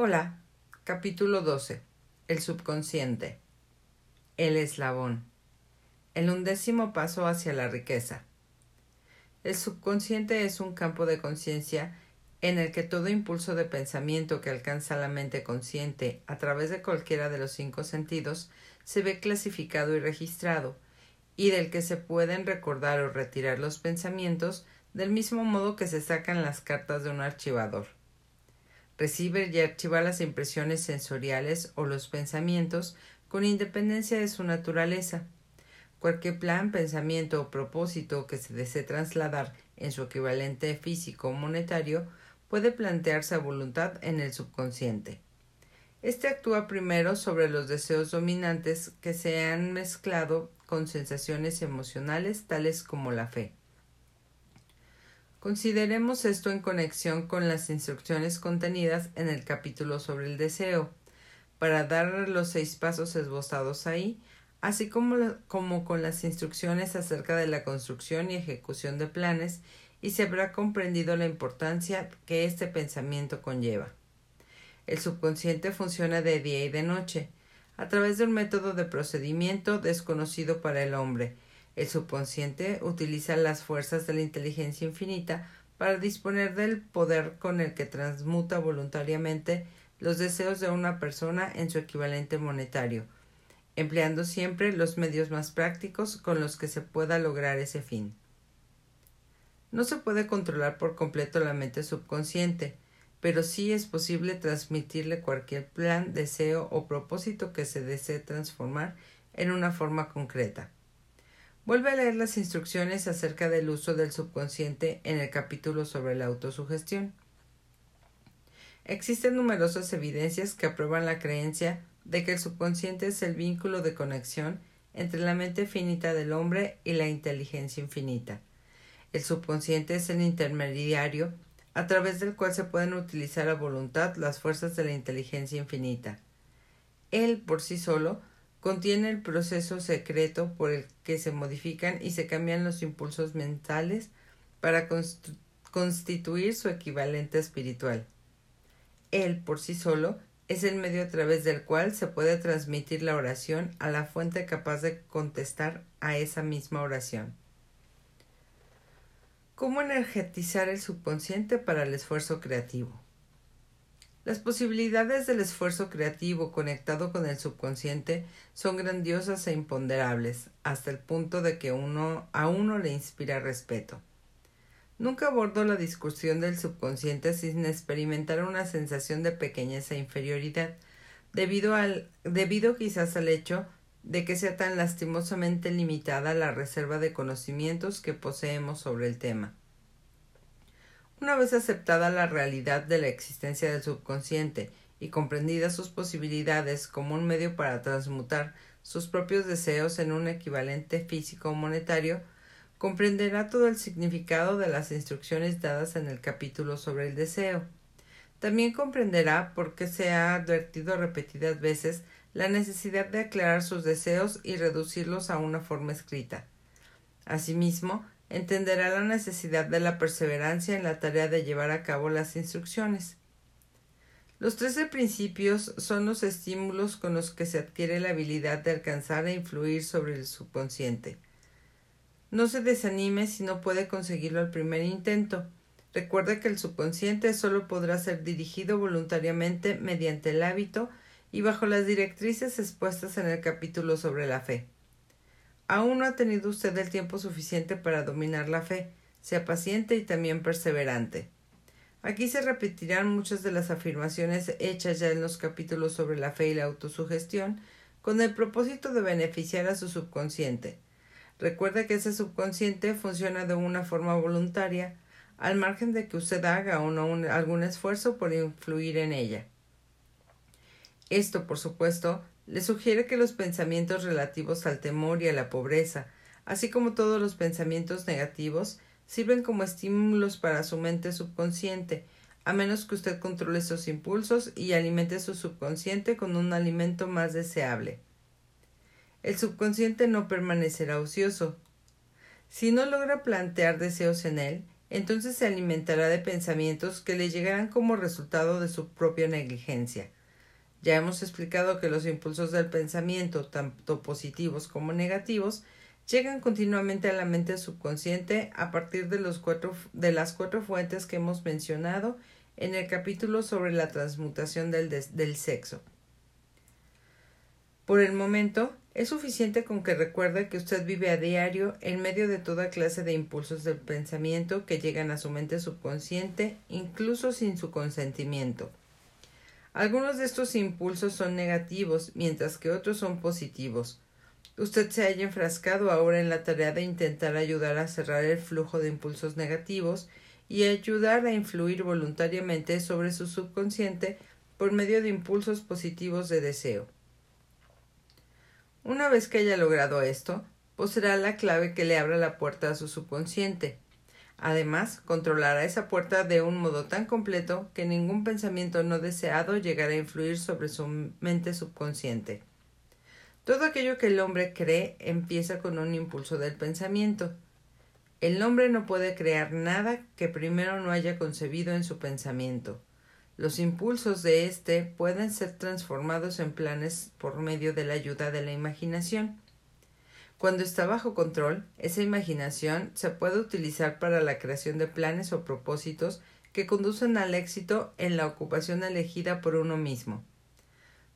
Hola. Capítulo 12. El subconsciente. El eslabón. El undécimo paso hacia la riqueza. El subconsciente es un campo de conciencia en el que todo impulso de pensamiento que alcanza la mente consciente a través de cualquiera de los cinco sentidos se ve clasificado y registrado, y del que se pueden recordar o retirar los pensamientos del mismo modo que se sacan las cartas de un archivador. Recibe y archiva las impresiones sensoriales o los pensamientos con independencia de su naturaleza. Cualquier plan, pensamiento o propósito que se desee trasladar en su equivalente físico o monetario puede plantearse a voluntad en el subconsciente. Este actúa primero sobre los deseos dominantes que se han mezclado con sensaciones emocionales tales como la fe. Consideremos esto en conexión con las instrucciones contenidas en el capítulo sobre el deseo, para dar los seis pasos esbozados ahí, así como, como con las instrucciones acerca de la construcción y ejecución de planes, y se habrá comprendido la importancia que este pensamiento conlleva. El subconsciente funciona de día y de noche, a través de un método de procedimiento desconocido para el hombre, el subconsciente utiliza las fuerzas de la inteligencia infinita para disponer del poder con el que transmuta voluntariamente los deseos de una persona en su equivalente monetario, empleando siempre los medios más prácticos con los que se pueda lograr ese fin. No se puede controlar por completo la mente subconsciente, pero sí es posible transmitirle cualquier plan, deseo o propósito que se desee transformar en una forma concreta. Vuelve a leer las instrucciones acerca del uso del subconsciente en el capítulo sobre la autosugestión. Existen numerosas evidencias que aprueban la creencia de que el subconsciente es el vínculo de conexión entre la mente finita del hombre y la inteligencia infinita. El subconsciente es el intermediario a través del cual se pueden utilizar a voluntad las fuerzas de la inteligencia infinita. Él por sí solo Contiene el proceso secreto por el que se modifican y se cambian los impulsos mentales para constituir su equivalente espiritual. Él, por sí solo, es el medio a través del cual se puede transmitir la oración a la fuente capaz de contestar a esa misma oración. ¿Cómo energetizar el subconsciente para el esfuerzo creativo? Las posibilidades del esfuerzo creativo conectado con el subconsciente son grandiosas e imponderables, hasta el punto de que uno, a uno le inspira respeto. Nunca abordo la discusión del subconsciente sin experimentar una sensación de pequeñez e inferioridad, debido, al, debido quizás al hecho de que sea tan lastimosamente limitada la reserva de conocimientos que poseemos sobre el tema. Una vez aceptada la realidad de la existencia del subconsciente y comprendidas sus posibilidades como un medio para transmutar sus propios deseos en un equivalente físico o monetario, comprenderá todo el significado de las instrucciones dadas en el capítulo sobre el deseo. También comprenderá por qué se ha advertido repetidas veces la necesidad de aclarar sus deseos y reducirlos a una forma escrita. Asimismo, entenderá la necesidad de la perseverancia en la tarea de llevar a cabo las instrucciones. Los trece principios son los estímulos con los que se adquiere la habilidad de alcanzar e influir sobre el subconsciente. No se desanime si no puede conseguirlo al primer intento. Recuerde que el subconsciente solo podrá ser dirigido voluntariamente mediante el hábito y bajo las directrices expuestas en el capítulo sobre la fe. Aún no ha tenido usted el tiempo suficiente para dominar la fe. Sea paciente y también perseverante. Aquí se repetirán muchas de las afirmaciones hechas ya en los capítulos sobre la fe y la autosugestión, con el propósito de beneficiar a su subconsciente. Recuerde que ese subconsciente funciona de una forma voluntaria, al margen de que usted haga o no algún esfuerzo por influir en ella. Esto, por supuesto, le sugiere que los pensamientos relativos al temor y a la pobreza, así como todos los pensamientos negativos, sirven como estímulos para su mente subconsciente, a menos que usted controle sus impulsos y alimente su subconsciente con un alimento más deseable. El subconsciente no permanecerá ocioso. Si no logra plantear deseos en él, entonces se alimentará de pensamientos que le llegarán como resultado de su propia negligencia. Ya hemos explicado que los impulsos del pensamiento, tanto positivos como negativos, llegan continuamente a la mente subconsciente a partir de, las cuatro fuentes que hemos mencionado en el capítulo sobre la transmutación del sexo. Por el momento, es suficiente con que recuerde que usted vive a diario en medio de toda clase de impulsos del pensamiento que llegan a su mente subconsciente, incluso sin su consentimiento. Algunos de estos impulsos son negativos, mientras que otros son positivos. Usted se haya enfrascado ahora en la tarea de intentar ayudar a cerrar el flujo de impulsos negativos y ayudar a influir voluntariamente sobre su subconsciente por medio de impulsos positivos de deseo. Una vez que haya logrado esto, poseerá la clave que le abra la puerta a su subconsciente. Además, controlará esa puerta de un modo tan completo que ningún pensamiento no deseado llegará a influir sobre su mente subconsciente. Todo aquello que el hombre cree empieza con un impulso del pensamiento. El hombre no puede crear nada que primero no haya concebido en su pensamiento. Los impulsos de éste pueden ser transformados en planes por medio de la ayuda de la imaginación. Cuando está bajo control, esa imaginación se puede utilizar para la creación de planes o propósitos que conducen al éxito en la ocupación elegida por uno mismo.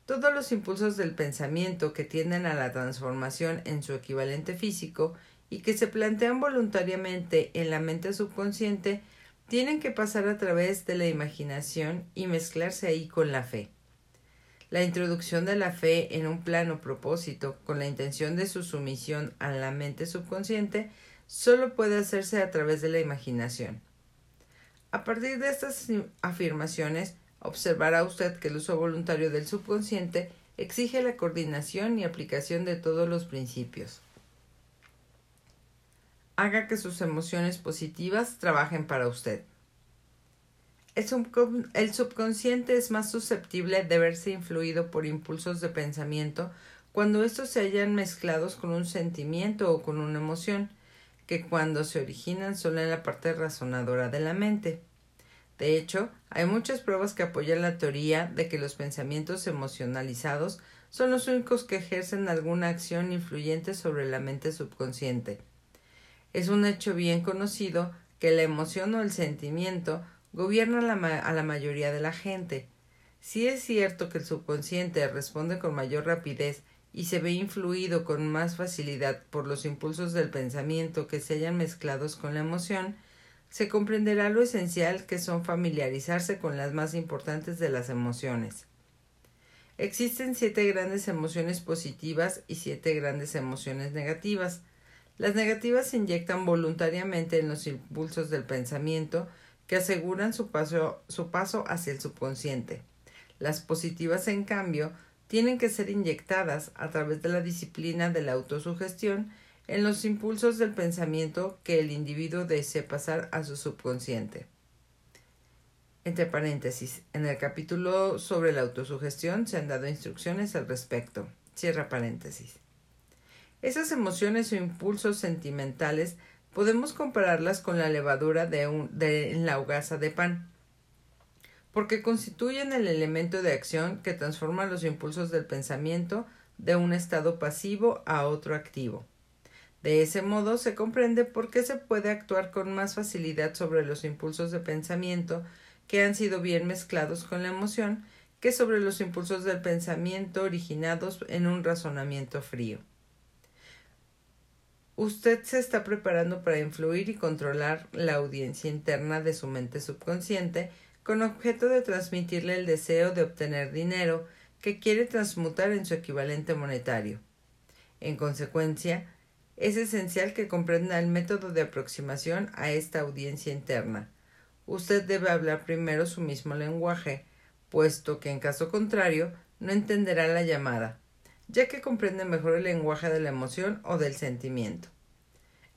Todos los impulsos del pensamiento que tienden a la transformación en su equivalente físico y que se plantean voluntariamente en la mente subconsciente tienen que pasar a través de la imaginación y mezclarse ahí con la fe. La introducción de la fe en un plano propósito con la intención de su sumisión a la mente subconsciente solo puede hacerse a través de la imaginación. A partir de estas afirmaciones, observará usted que el uso voluntario del subconsciente exige la coordinación y aplicación de todos los principios haga que sus emociones positivas trabajen para usted. El, subconsciente es más susceptible de verse influido por impulsos de pensamiento cuando estos se hallan mezclados con un sentimiento o con una emoción, que cuando se originan solo en la parte razonadora de la mente. De hecho, hay muchas pruebas que apoyan la teoría de que los pensamientos emocionalizados son los únicos que ejercen alguna acción influyente sobre la mente subconsciente. Es un hecho bien conocido que la emoción o el sentimiento gobierna a la mayoría de la gente. Si es cierto que el subconsciente responde con mayor rapidez y se ve influido con más facilidad por los impulsos del pensamiento que se hayan mezclados con la emoción, se comprenderá lo esencial que son familiarizarse con las más importantes de las emociones. Existen siete grandes emociones positivas y siete grandes emociones negativas. Las negativas se inyectan voluntariamente en los impulsos del pensamiento que aseguran su paso, su paso hacia el subconsciente. Las positivas, en cambio, tienen que ser inyectadas a través de la disciplina de la autosugestión en los impulsos del pensamiento que el individuo desee pasar a su subconsciente. Entre paréntesis, en el capítulo sobre la autosugestión se han dado instrucciones al respecto. Cierra paréntesis. Esas emociones o impulsos sentimentales podemos compararlas con la levadura de, la hogaza de pan, porque constituyen el elemento de acción que transforma los impulsos del pensamiento de un estado pasivo a otro activo. De ese modo se comprende por qué se puede actuar con más facilidad sobre los impulsos de pensamiento que han sido bien mezclados con la emoción que sobre los impulsos del pensamiento originados en un razonamiento frío. Usted se está preparando para influir y controlar la audiencia interna de su mente subconsciente con objeto de transmitirle el deseo de obtener dinero que quiere transmutar en su equivalente monetario. En consecuencia, es esencial que comprenda el método de aproximación a esta audiencia interna. Usted debe hablar primero su mismo lenguaje, puesto que en caso contrario no entenderá la llamada ya que comprende mejor el lenguaje de la emoción o del sentimiento.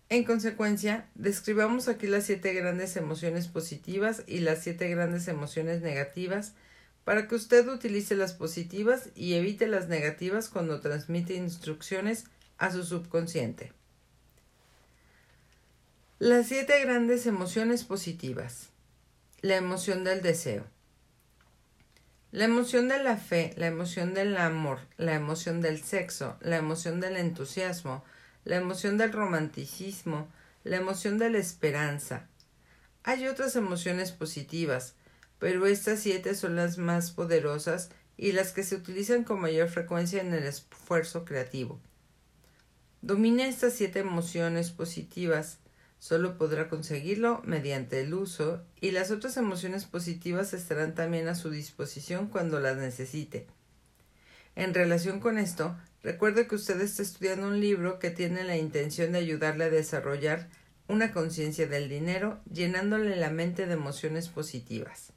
En consecuencia, describamos aquí las siete grandes emociones positivas y las siete grandes emociones negativas para que usted utilice las positivas y evite las negativas cuando transmite instrucciones a su subconsciente. Las siete grandes emociones positivas. La emoción del deseo. La emoción de la fe, la emoción del amor, la emoción del sexo, la emoción del entusiasmo, la emoción del romanticismo, la emoción de la esperanza. Hay otras emociones positivas, pero estas siete son las más poderosas y las que se utilizan con mayor frecuencia en el esfuerzo creativo. Domina estas siete emociones positivas, solo podrá conseguirlo mediante el uso y las otras emociones positivas estarán también a su disposición cuando las necesite. En relación con esto, recuerde que usted está estudiando un libro que tiene la intención de ayudarle a desarrollar una conciencia del dinero, llenándole la mente de emociones positivas.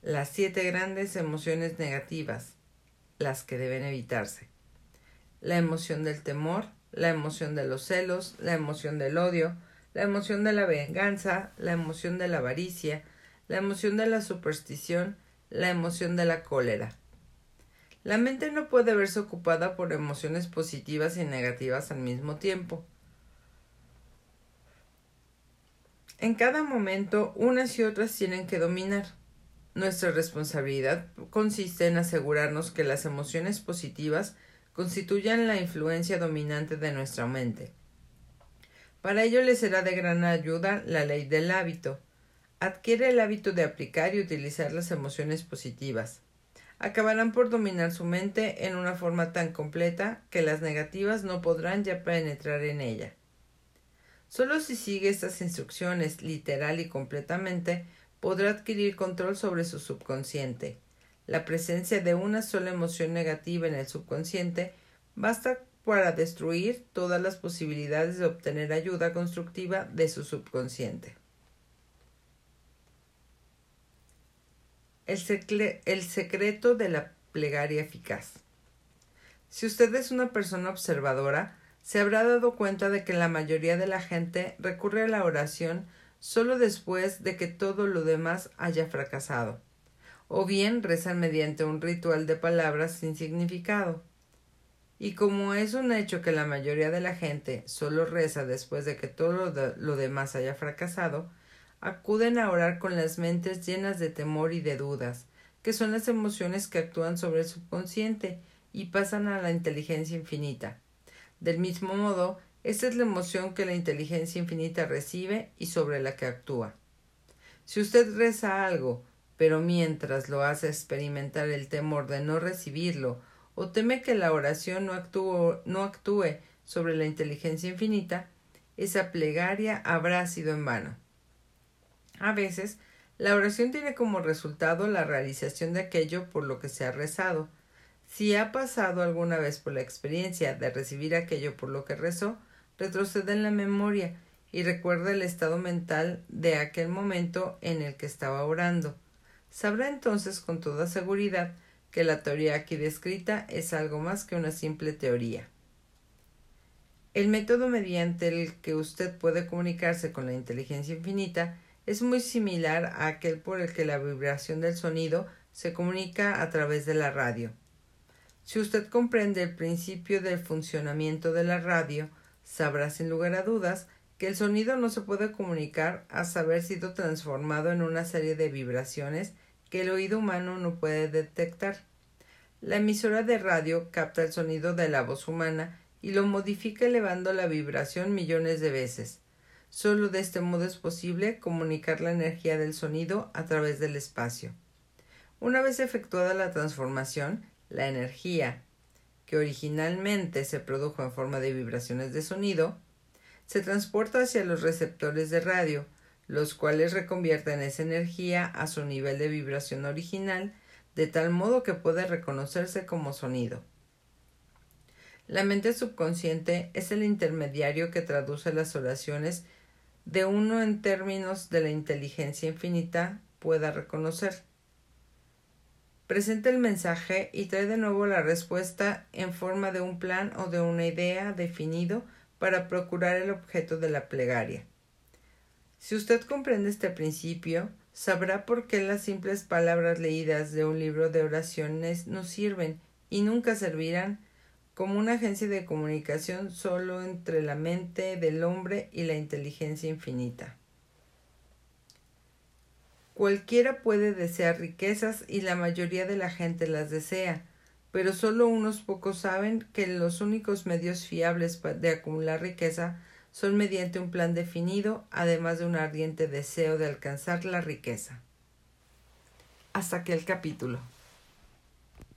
Las siete grandes emociones negativas, las que deben evitarse. La emoción del temor, la emoción de los celos, la emoción del odio, la emoción de la venganza, la emoción de la avaricia, la emoción de la superstición, la emoción de la cólera. La mente no puede verse ocupada por emociones positivas y negativas al mismo tiempo. En cada momento, unas y otras tienen que dominar. Nuestra responsabilidad consiste en asegurarnos que las emociones positivas constituyan la influencia dominante de nuestra mente. Para ello le será de gran ayuda la ley del hábito. Adquiere el hábito de aplicar y utilizar las emociones positivas. Acabarán por dominar su mente en una forma tan completa que las negativas no podrán ya penetrar en ella. Solo si sigue estas instrucciones literal y completamente podrá adquirir control sobre su subconsciente. La presencia de una sola emoción negativa en el subconsciente basta para destruir todas las posibilidades de obtener ayuda constructiva de su subconsciente. El, secreto de la plegaria eficaz. Si usted es una persona observadora, se habrá dado cuenta de que la mayoría de la gente recurre a la oración solo después de que todo lo demás haya fracasado, o bien rezan mediante un ritual de palabras sin significado. Y como es un hecho que la mayoría de la gente solo reza después de que todo lo, demás haya fracasado, acuden a orar con las mentes llenas de temor y de dudas, que son las emociones que actúan sobre el subconsciente y pasan a la inteligencia infinita. Del mismo modo, esta es la emoción que la inteligencia infinita recibe y sobre la que actúa. Si usted reza algo, pero mientras lo hace experimentar el temor de no recibirlo, o teme que la oración no actúe, sobre la inteligencia infinita, esa plegaria habrá sido en vano. A veces, la oración tiene como resultado la realización de aquello por lo que se ha rezado. Si ha pasado alguna vez por la experiencia de recibir aquello por lo que rezó, retrocede en la memoria y recuerda el estado mental de aquel momento en el que estaba orando. Sabrá entonces con toda seguridad que la teoría aquí descrita es algo más que una simple teoría. El método mediante el que usted puede comunicarse con la inteligencia infinita es muy similar a aquel por el que la vibración del sonido se comunica a través de la radio. Si usted comprende el principio del funcionamiento de la radio, sabrá sin lugar a dudas que el sonido no se puede comunicar hasta haber sido transformado en una serie de vibraciones que el oído humano no puede detectar. La emisora de radio capta el sonido de la voz humana y lo modifica elevando la vibración millones de veces. Solo de este modo es posible comunicar la energía del sonido a través del espacio. Una vez efectuada la transformación, la energía, que originalmente se produjo en forma de vibraciones de sonido, se transporta hacia los receptores de radio, los cuales reconvierten esa energía a su nivel de vibración original, de tal modo que puede reconocerse como sonido. La mente subconsciente es el intermediario que traduce las oraciones de uno en términos de la inteligencia infinita pueda reconocer presenta el mensaje y trae de nuevo la respuesta en forma de un plan o de una idea definido para procurar el objeto de la plegaria. Si usted comprende este principio, sabrá por qué las simples palabras leídas de un libro de oraciones no sirven y nunca servirán, como una agencia de comunicación solo entre la mente del hombre y la inteligencia infinita. Cualquiera puede desear riquezas y la mayoría de la gente las desea, pero solo unos pocos saben que los únicos medios fiables de acumular riqueza son mediante un plan definido, además de un ardiente deseo de alcanzar la riqueza. Hasta aquí el capítulo.